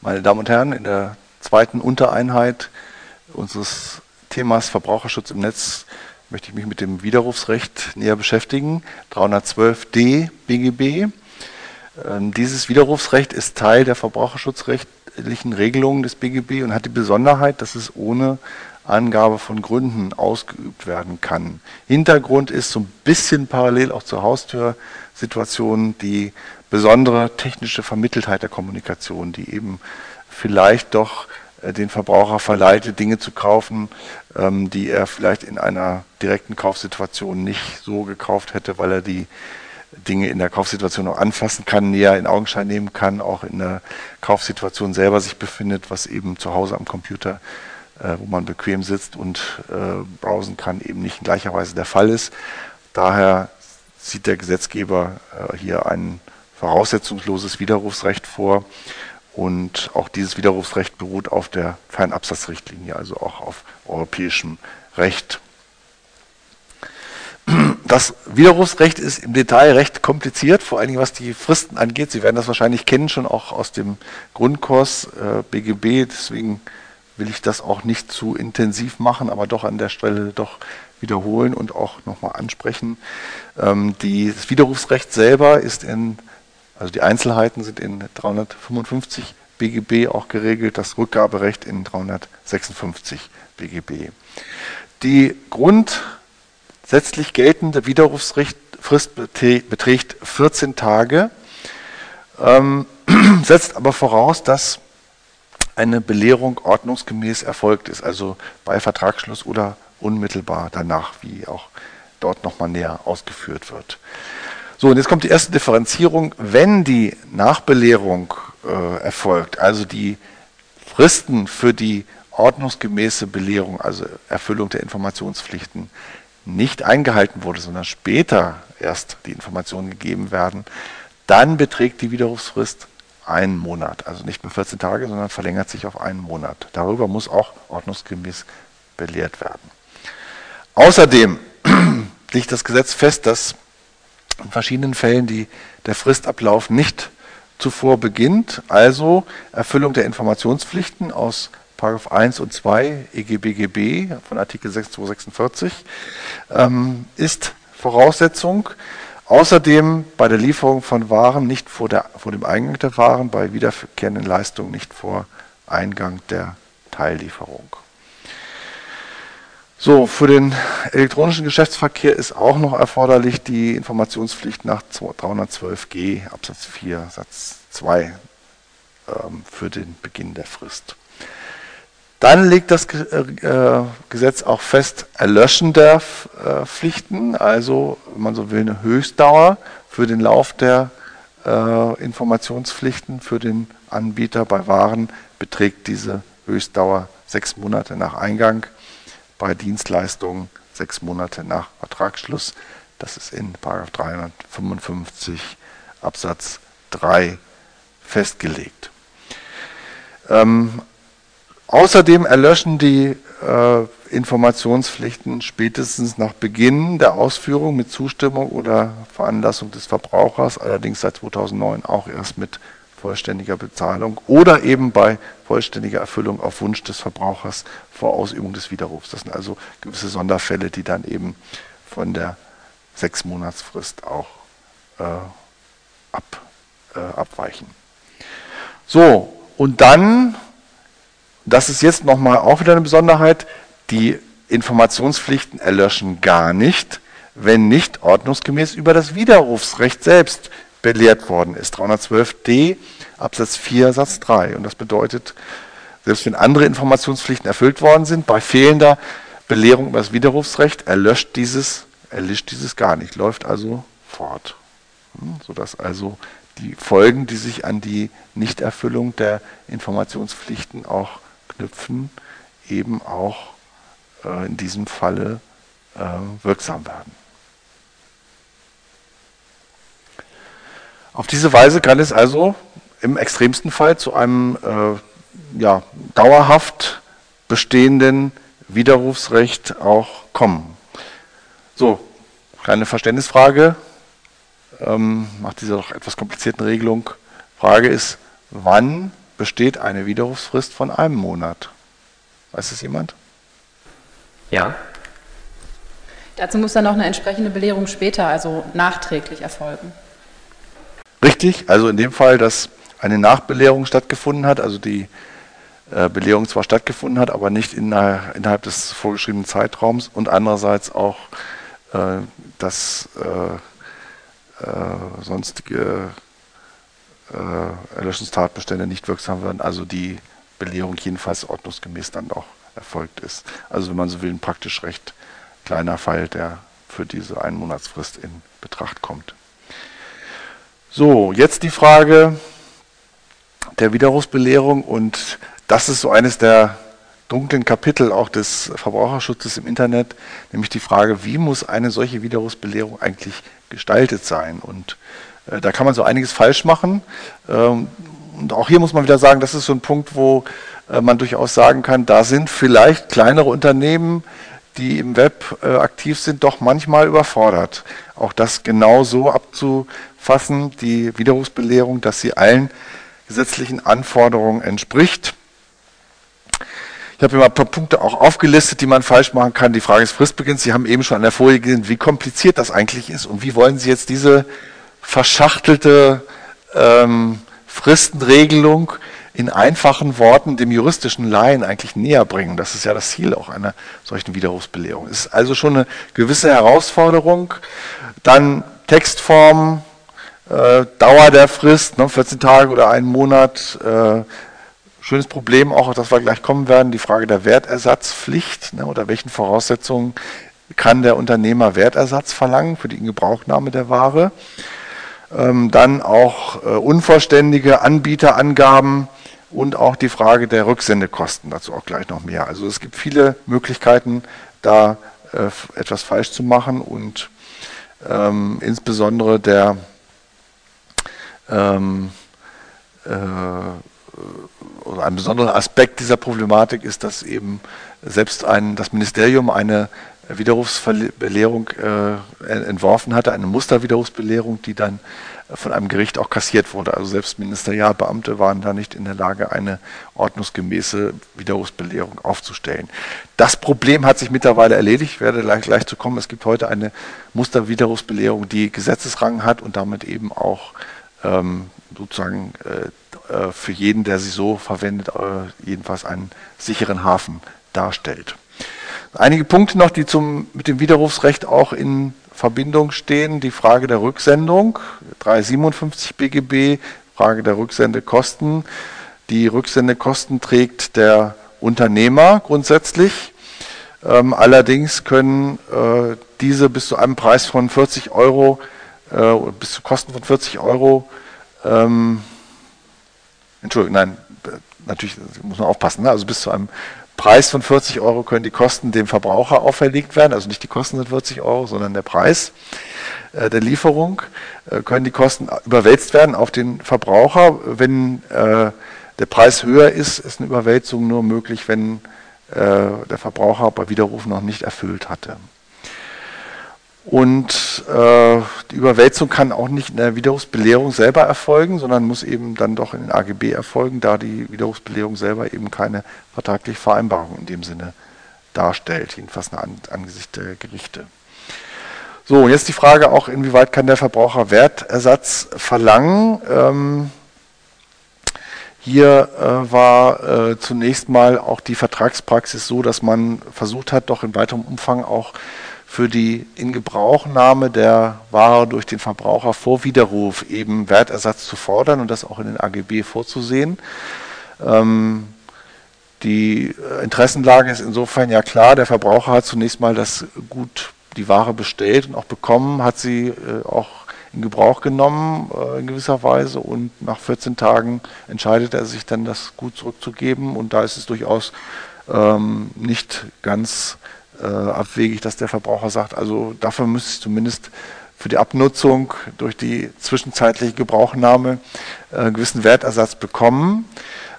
Meine Damen und Herren, in der zweiten Untereinheit unseres Themas Verbraucherschutz im Netz möchte ich mich mit dem Widerrufsrecht näher beschäftigen. 312d BGB. Ähm, dieses Widerrufsrecht ist Teil der verbraucherschutzrechtlichen Regelungen des BGB und hat die Besonderheit, dass es ohne Angabe von Gründen ausgeübt werden kann. Hintergrund ist so ein bisschen parallel auch zur Haustürsituation die besondere technische Vermitteltheit der Kommunikation, die eben vielleicht doch äh, den Verbraucher verleitet, Dinge zu kaufen, ähm, die er vielleicht in einer direkten Kaufsituation nicht so gekauft hätte, weil er die Dinge in der Kaufsituation noch anfassen kann, näher in Augenschein nehmen kann, auch in der Kaufsituation selber sich befindet, was eben zu Hause am Computer, wo man bequem sitzt und äh, browsen kann, eben nicht in gleicher Weise der Fall ist. Daher sieht der Gesetzgeber äh, hier ein voraussetzungsloses Widerrufsrecht vor. Und auch dieses Widerrufsrecht beruht auf der Fernabsatzrichtlinie, also auch auf europäischem Recht. Das Widerrufsrecht ist im Detail recht kompliziert, vor allen Dingen was die Fristen angeht. Sie werden das wahrscheinlich kennen, schon auch aus dem Grundkurs äh, BGB. Deswegen will ich das auch nicht zu intensiv machen, aber doch an der Stelle doch wiederholen und auch nochmal ansprechen. Ähm, die, das Widerrufsrecht selber ist in, also die Einzelheiten sind in 355 BGB auch geregelt, das Rückgaberecht in 356 BGB. Die Grund Gesetzlich geltende Widerrufsfrist beträgt 14 Tage, ähm, setzt aber voraus, dass eine Belehrung ordnungsgemäß erfolgt ist, also bei Vertragsschluss oder unmittelbar danach, wie auch dort nochmal näher ausgeführt wird. So, und jetzt kommt die erste Differenzierung. Wenn die Nachbelehrung äh, erfolgt, also die Fristen für die ordnungsgemäße Belehrung, also Erfüllung der Informationspflichten, nicht eingehalten wurde, sondern später erst die Informationen gegeben werden, dann beträgt die Widerrufsfrist einen Monat. Also nicht mehr 14 Tage, sondern verlängert sich auf einen Monat. Darüber muss auch ordnungsgemäß belehrt werden. Außerdem legt das Gesetz fest, dass in verschiedenen Fällen die, der Fristablauf nicht zuvor beginnt, also Erfüllung der Informationspflichten aus Paragraph 1 und 2 EGBGB von Artikel 6246 ähm, ist Voraussetzung. Außerdem bei der Lieferung von Waren nicht vor, der, vor dem Eingang der Waren, bei wiederkehrenden Leistungen nicht vor Eingang der Teillieferung. So, für den elektronischen Geschäftsverkehr ist auch noch erforderlich die Informationspflicht nach 312g Absatz 4 Satz 2 ähm, für den Beginn der Frist. Dann legt das äh, Gesetz auch fest, Erlöschen der äh, Pflichten, also, wenn man so will, eine Höchstdauer für den Lauf der äh, Informationspflichten für den Anbieter bei Waren beträgt diese Höchstdauer sechs Monate nach Eingang, bei Dienstleistungen sechs Monate nach Vertragsschluss. Das ist in 355 Absatz 3 festgelegt. Ähm, Außerdem erlöschen die äh, Informationspflichten spätestens nach Beginn der Ausführung mit Zustimmung oder Veranlassung des Verbrauchers, allerdings seit 2009 auch erst mit vollständiger Bezahlung oder eben bei vollständiger Erfüllung auf Wunsch des Verbrauchers vor Ausübung des Widerrufs. Das sind also gewisse Sonderfälle, die dann eben von der Sechsmonatsfrist auch äh, ab, äh, abweichen. So, und dann das ist jetzt nochmal auch wieder eine Besonderheit. Die Informationspflichten erlöschen gar nicht, wenn nicht ordnungsgemäß über das Widerrufsrecht selbst belehrt worden ist. 312d Absatz 4 Satz 3. Und das bedeutet, selbst wenn andere Informationspflichten erfüllt worden sind, bei fehlender Belehrung über das Widerrufsrecht erlöscht dieses, erlischt dieses gar nicht, läuft also fort. Hm, sodass also die Folgen, die sich an die Nichterfüllung der Informationspflichten auch knüpfen, eben auch äh, in diesem Falle äh, wirksam werden. Auf diese Weise kann es also im extremsten Fall zu einem äh, ja, dauerhaft bestehenden Widerrufsrecht auch kommen. So, kleine Verständnisfrage ähm, nach dieser doch etwas komplizierten Regelung. Frage ist, wann besteht eine Widerrufsfrist von einem Monat. Weiß es jemand? Ja. Dazu muss dann noch eine entsprechende Belehrung später, also nachträglich erfolgen. Richtig, also in dem Fall, dass eine Nachbelehrung stattgefunden hat, also die äh, Belehrung zwar stattgefunden hat, aber nicht innerhalb des vorgeschriebenen Zeitraums und andererseits auch, äh, dass äh, sonstige Erlöschungstatbestände nicht wirksam werden, also die Belehrung jedenfalls ordnungsgemäß dann auch erfolgt ist. Also wenn man so will, ein praktisch recht kleiner Fall, der für diese Einmonatsfrist in Betracht kommt. So, jetzt die Frage der Widerrufsbelehrung und das ist so eines der dunklen Kapitel auch des Verbraucherschutzes im Internet, nämlich die Frage, wie muss eine solche Widerrufsbelehrung eigentlich gestaltet sein? Und äh, da kann man so einiges falsch machen. Ähm, und auch hier muss man wieder sagen, das ist so ein Punkt, wo äh, man durchaus sagen kann, da sind vielleicht kleinere Unternehmen, die im Web äh, aktiv sind, doch manchmal überfordert. Auch das genau so abzufassen, die Widerrufsbelehrung, dass sie allen gesetzlichen Anforderungen entspricht. Ich habe hier mal ein paar Punkte auch aufgelistet, die man falsch machen kann. Die Frage des Fristbeginns. Sie haben eben schon an der Folie gesehen, wie kompliziert das eigentlich ist und wie wollen Sie jetzt diese verschachtelte ähm, Fristenregelung in einfachen Worten dem juristischen Laien eigentlich näher bringen. Das ist ja das Ziel auch einer solchen Widerrufsbelehrung. Es ist also schon eine gewisse Herausforderung. Dann Textform, äh, Dauer der Frist, ne, 14 Tage oder einen Monat. Äh, schönes Problem auch, auf das wir gleich kommen werden, die Frage der Wertersatzpflicht. Ne, unter welchen Voraussetzungen kann der Unternehmer Wertersatz verlangen für die Ingebrauchnahme der Ware? Ähm, dann auch äh, unvollständige Anbieterangaben und auch die Frage der Rücksendekosten, dazu auch gleich noch mehr. Also es gibt viele Möglichkeiten, da äh, etwas falsch zu machen und ähm, insbesondere der ähm, äh, oder ein besonderer Aspekt dieser Problematik ist, dass eben selbst ein, das Ministerium eine Widerrufsbelehrung äh, entworfen hatte, eine Musterwiderrufsbelehrung, die dann von einem Gericht auch kassiert wurde. Also selbst Ministerialbeamte waren da nicht in der Lage, eine ordnungsgemäße Widerrufsbelehrung aufzustellen. Das Problem hat sich mittlerweile erledigt. Ich werde gleich, gleich zu kommen. Es gibt heute eine Musterwiderrufsbelehrung, die Gesetzesrang hat und damit eben auch ähm, sozusagen äh, äh für jeden, der sie so verwendet, äh, jedenfalls einen sicheren Hafen darstellt. Einige Punkte noch, die zum, mit dem Widerrufsrecht auch in Verbindung stehen. Die Frage der Rücksendung, 357 BGB, Frage der Rücksendekosten. Die Rücksendekosten trägt der Unternehmer grundsätzlich. Ähm, allerdings können äh, diese bis zu einem Preis von 40 Euro, äh, bis zu Kosten von 40 Euro, ähm, Entschuldigung, nein, natürlich muss man aufpassen, ne? also bis zu einem Preis von 40 Euro können die Kosten dem Verbraucher auferlegt werden, also nicht die Kosten sind 40 Euro, sondern der Preis äh, der Lieferung, äh, können die Kosten überwälzt werden auf den Verbraucher. Wenn äh, der Preis höher ist, ist eine Überwälzung nur möglich, wenn der Verbraucher bei Widerruf noch nicht erfüllt hatte. Und äh, die Überwälzung kann auch nicht in der Widerrufsbelehrung selber erfolgen, sondern muss eben dann doch in den AGB erfolgen, da die Widerrufsbelehrung selber eben keine vertragliche Vereinbarung in dem Sinne darstellt, jedenfalls an, angesichts der Gerichte. So, jetzt die Frage auch, inwieweit kann der Verbraucher Wertersatz verlangen? Ähm, hier äh, war äh, zunächst mal auch die Vertragspraxis so, dass man versucht hat, doch in weiterem Umfang auch für die Ingebrauchnahme der Ware durch den Verbraucher vor Widerruf eben Wertersatz zu fordern und das auch in den AGB vorzusehen. Ähm, die Interessenlage ist insofern ja klar, der Verbraucher hat zunächst mal das Gut, die Ware bestellt und auch bekommen, hat sie äh, auch in Gebrauch genommen äh, in gewisser Weise. Und nach 14 Tagen entscheidet er sich dann, das Gut zurückzugeben. Und da ist es durchaus ähm, nicht ganz äh, abwegig, dass der Verbraucher sagt, also dafür müsste ich zumindest für die Abnutzung durch die zwischenzeitliche Gebrauchnahme äh, einen gewissen Wertersatz bekommen.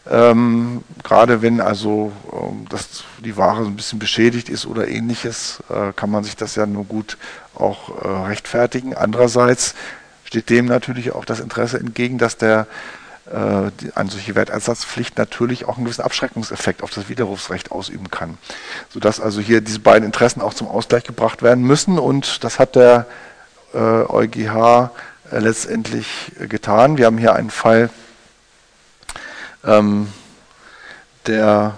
Ähm, gerade wenn also ähm, das, die Ware so ein bisschen beschädigt ist oder ähnliches, äh, kann man sich das ja nur gut auch äh, rechtfertigen. Andererseits steht dem natürlich auch das Interesse entgegen, dass der äh, eine solche Wertersatzpflicht natürlich auch einen gewissen Abschreckungseffekt auf das Widerrufsrecht ausüben kann. Sodass also hier diese beiden Interessen auch zum Ausgleich gebracht werden müssen und das hat der äh, EuGH äh, letztendlich getan. Wir haben hier einen Fall, ähm, der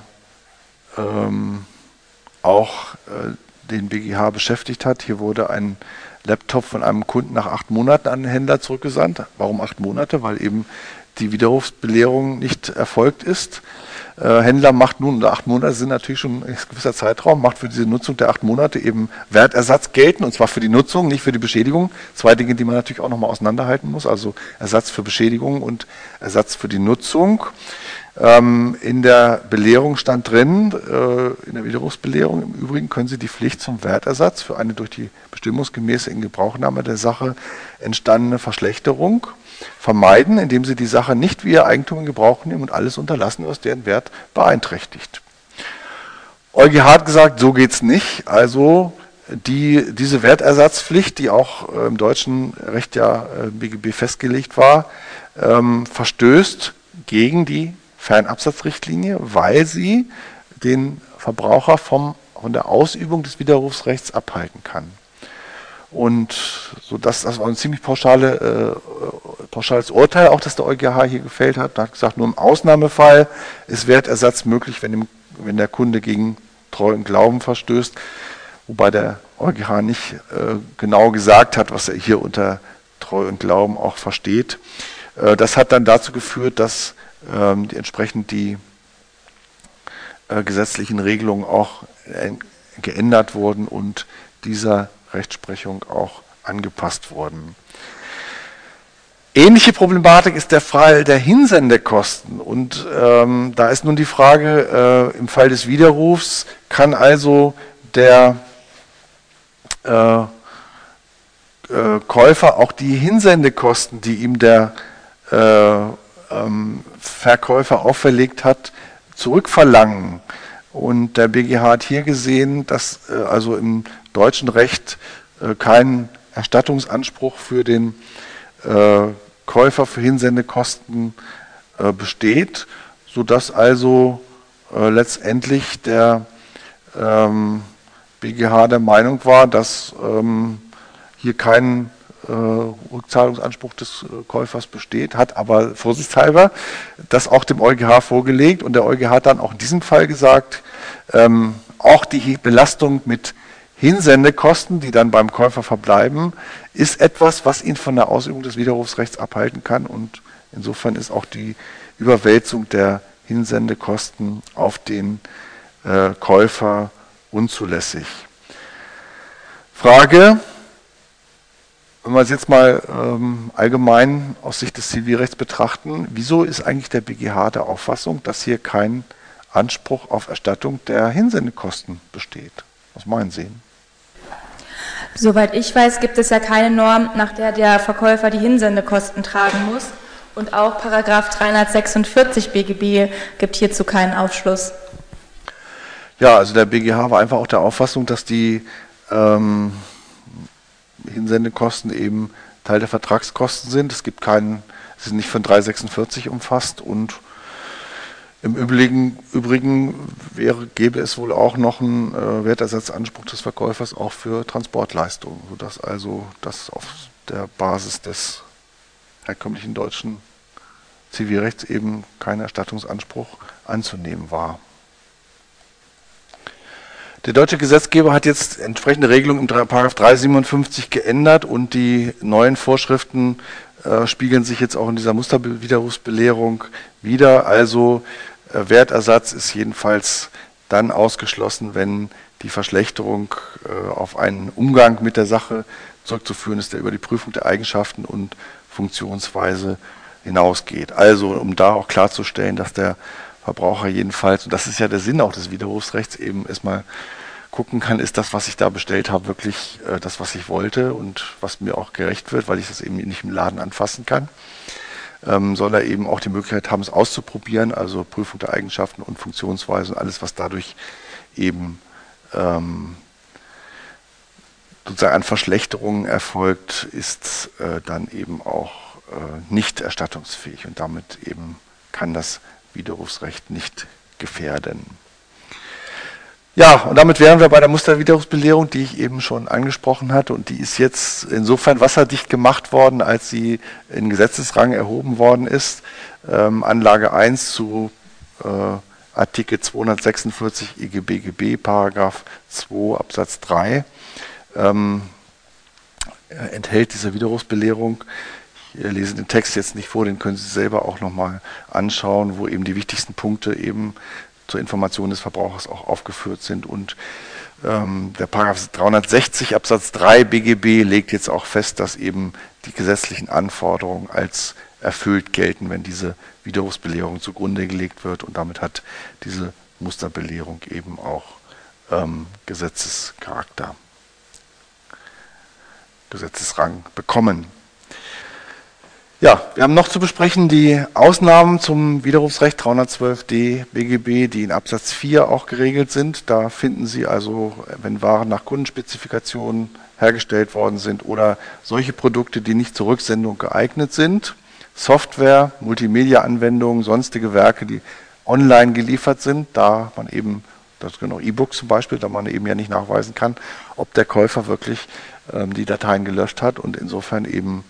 ähm, auch äh, den BGH beschäftigt hat. Hier wurde ein Laptop von einem Kunden nach acht Monaten an den Händler zurückgesandt. Warum acht Monate? Weil eben die Widerrufsbelehrung nicht erfolgt ist. Äh, Händler macht nun, acht Monate sind natürlich schon ein gewisser Zeitraum, macht für diese Nutzung der acht Monate eben Wertersatz gelten, und zwar für die Nutzung, nicht für die Beschädigung. Zwei Dinge, die man natürlich auch nochmal auseinanderhalten muss, also Ersatz für Beschädigung und Ersatz für die Nutzung. Ähm, in der Belehrung stand drin, äh, in der Widerrufsbelehrung im Übrigen können Sie die Pflicht zum Wertersatz für eine durch die bestimmungsgemäße Ingebrauchnahme der Sache entstandene Verschlechterung vermeiden, indem Sie die Sache nicht wie Ihr Eigentum in Gebrauch nehmen und alles unterlassen, was deren Wert beeinträchtigt. EuGH hat gesagt, so geht es nicht. Also die, diese Wertersatzpflicht, die auch äh, im deutschen Recht ja äh, BGB festgelegt war, ähm, verstößt gegen die Fernabsatzrichtlinie, weil sie den Verbraucher vom, von der Ausübung des Widerrufsrechts abhalten kann. Und so dass das war ein ziemlich pauschale, äh, pauschales Urteil, auch das der EuGH hier gefällt hat. Da hat gesagt, nur im Ausnahmefall ist Wertersatz möglich, wenn, dem, wenn der Kunde gegen Treu und Glauben verstößt. Wobei der EuGH nicht äh, genau gesagt hat, was er hier unter Treu und Glauben auch versteht. Äh, das hat dann dazu geführt, dass ähm, die, entsprechend die äh, gesetzlichen Regelungen auch äh, geändert wurden und dieser Rechtsprechung auch angepasst wurden. Ähnliche Problematik ist der Fall der Hinsendekosten. Und ähm, da ist nun die Frage, äh, im Fall des Widerrufs kann also der äh, äh, Käufer auch die Hinsendekosten, die ihm der äh, ähm, Verkäufer auferlegt hat, zurückverlangen. Und der BGH hat hier gesehen, dass äh, also im deutschen Recht äh, kein Erstattungsanspruch für den äh, Käufer für Hinsendekosten äh, besteht, sodass also letztendlich der ähm, BGH der Meinung war, dass ähm, hier kein Rückzahlungsanspruch des Käufers besteht, hat aber vorsichtshalber das auch dem EuGH vorgelegt und der EuGH hat dann auch in diesem Fall gesagt, ähm, auch die Belastung mit Hinsendekosten, die dann beim Käufer verbleiben, ist etwas, was ihn von der Ausübung des Widerrufsrechts abhalten kann und insofern ist auch die Überwälzung der Hinsendekosten auf den äh, Käufer unzulässig. Frage, wenn wir es jetzt mal ähm, allgemein aus Sicht des Zivilrechts betrachten, wieso ist eigentlich der BGH der Auffassung, dass hier kein Anspruch auf Erstattung der Hinsendekosten besteht? Was meinen Sie? Soweit ich weiß, gibt es ja keine Norm, nach der der Verkäufer die Hinsendekosten tragen muss. Und auch Paragraph 346 BGB gibt hierzu keinen Aufschluss. Ja, also der BGH war einfach auch der Auffassung, dass die ähm, Hinsendekosten eben Teil der Vertragskosten sind. Es gibt keinen, es ist nicht von 346 umfasst und im Übrigen, Übrigen wäre, gäbe es wohl auch noch einen äh, Wertersatzanspruch des Verkäufers auch für Transportleistungen, sodass also das auf der Basis des herkömmlichen deutschen Zivilrechts eben kein Erstattungsanspruch anzunehmen war. Der deutsche Gesetzgeber hat jetzt entsprechende Regelungen im 357 geändert und die neuen Vorschriften äh, spiegeln sich jetzt auch in dieser Musterwiderrufsbelehrung wieder. Also Wertersatz ist jedenfalls dann ausgeschlossen, wenn die Verschlechterung äh, auf einen Umgang mit der Sache zurückzuführen ist, der über die Prüfung der Eigenschaften und Funktionsweise hinausgeht. Also um da auch klarzustellen, dass der Verbraucher jedenfalls, und das ist ja der Sinn auch des Widerrufsrechts, eben erstmal gucken kann, ist das, was ich da bestellt habe, wirklich äh, das, was ich wollte und was mir auch gerecht wird, weil ich das eben nicht im Laden anfassen kann. Ähm, soll er eben auch die Möglichkeit haben, es auszuprobieren, also Prüfung der Eigenschaften und Funktionsweise und alles, was dadurch eben ähm, sozusagen an Verschlechterungen erfolgt, ist äh, dann eben auch äh, nicht erstattungsfähig und damit eben kann das Widerrufsrecht nicht gefährden. Ja, und damit wären wir bei der Musterwiderrufsbelehrung, die ich eben schon angesprochen hatte. Und die ist jetzt insofern wasserdicht gemacht worden, als sie in Gesetzesrang erhoben worden ist. Ähm, Anlage 1 zu äh, Artikel 246 EGBGB, Paragraph 2 Absatz 3, ähm, enthält diese Widerrufsbelehrung. Ich lese den Text jetzt nicht vor, den können Sie selber auch nochmal anschauen, wo eben die wichtigsten Punkte eben zur Information des Verbrauchers auch aufgeführt sind. Und ähm, der Paragraph 360 Absatz 3 BGB legt jetzt auch fest, dass eben die gesetzlichen Anforderungen als erfüllt gelten, wenn diese Widerrufsbelehrung zugrunde gelegt wird. Und damit hat diese Musterbelehrung eben auch ähm, Gesetzescharakter, Gesetzesrang bekommen. Ja, wir haben noch zu besprechen die Ausnahmen zum Widerrufsrecht 312d BGB, die in Absatz 4 auch geregelt sind. Da finden Sie also, wenn Waren nach Kundenspezifikationen hergestellt worden sind oder solche Produkte, die nicht zur Rücksendung geeignet sind, Software, Multimedia-Anwendungen, sonstige Werke, die online geliefert sind, da man eben, das können auch E-Books zum Beispiel, da man eben ja nicht nachweisen kann, ob der Käufer wirklich ähm, die Dateien gelöscht hat und insofern eben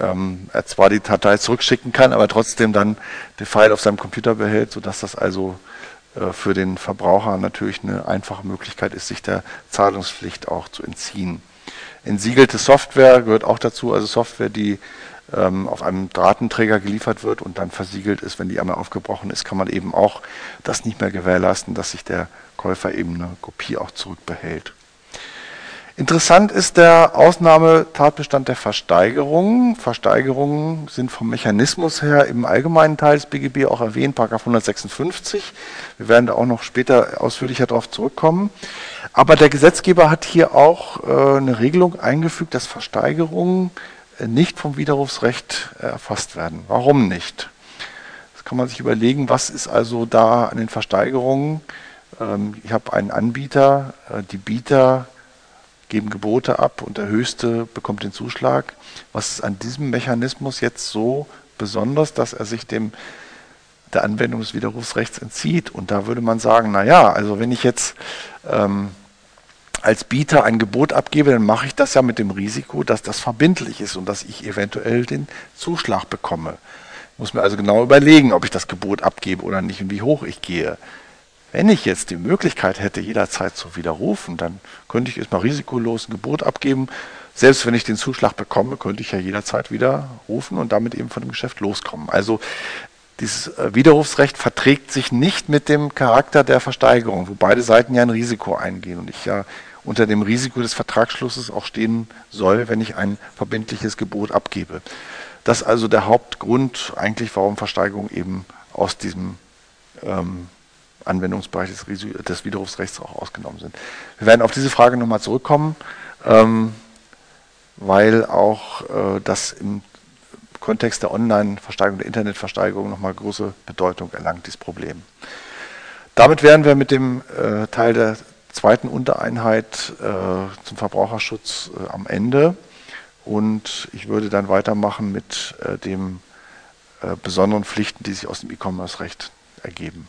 ähm, er zwar die Datei zurückschicken kann, aber trotzdem dann den File auf seinem Computer behält, sodass das also äh, für den Verbraucher natürlich eine einfache Möglichkeit ist, sich der Zahlungspflicht auch zu entziehen. Entsiegelte Software gehört auch dazu, also Software, die ähm, auf einem Datenträger geliefert wird und dann versiegelt ist, wenn die einmal aufgebrochen ist, kann man eben auch das nicht mehr gewährleisten, dass sich der Käufer eben eine Kopie auch zurückbehält. Interessant ist der Ausnahmetatbestand der Versteigerungen. Versteigerungen sind vom Mechanismus her im allgemeinen Teil des BGB auch erwähnt, Paragraph 156. Wir werden da auch noch später ausführlicher darauf zurückkommen. Aber der Gesetzgeber hat hier auch äh, eine Regelung eingefügt, dass Versteigerungen äh, nicht vom Widerrufsrecht äh, erfasst werden. Warum nicht? Das kann man sich überlegen, was ist also da an den Versteigerungen? Ähm, ich habe einen Anbieter, die Bieter geben Gebote ab und der Höchste bekommt den Zuschlag. Was ist an diesem Mechanismus jetzt so besonders, dass er sich dem der Anwendung des Widerrufsrechts entzieht? Und da würde man sagen, na ja, also wenn ich jetzt ähm, als Bieter ein Gebot abgebe, dann mache ich das ja mit dem Risiko, dass das verbindlich ist und dass ich eventuell den Zuschlag bekomme. Ich muss mir also genau überlegen, ob ich das Gebot abgebe oder nicht und wie hoch ich gehe. Wenn ich jetzt die Möglichkeit hätte, jederzeit zu widerrufen, dann könnte ich erstmal risikolos ein Gebot abgeben. Selbst wenn ich den Zuschlag bekomme, könnte ich ja jederzeit widerrufen und damit eben von dem Geschäft loskommen. Also dieses äh, Widerrufsrecht verträgt sich nicht mit dem Charakter der Versteigerung, wo beide Seiten ja ein Risiko eingehen und ich ja unter dem Risiko des Vertragsschlusses auch stehen soll, wenn ich ein verbindliches Gebot abgebe. Das ist also der Hauptgrund eigentlich, warum Versteigerungen eben aus diesem ähm, Anwendungsbereich des, des, Widerrufsrechts auch ausgenommen sind. Wir werden auf diese Frage nochmal zurückkommen, ähm, weil auch äh, das im Kontext der Online-Versteigerung, der Internetversteigerung nochmal große Bedeutung erlangt, dieses Problem. Damit wären wir mit dem äh, Teil der zweiten Untereinheit äh, zum Verbraucherschutz äh, am Ende und ich würde dann weitermachen mit äh, den äh, besonderen Pflichten, die sich aus dem E-Commerce-Recht ergeben.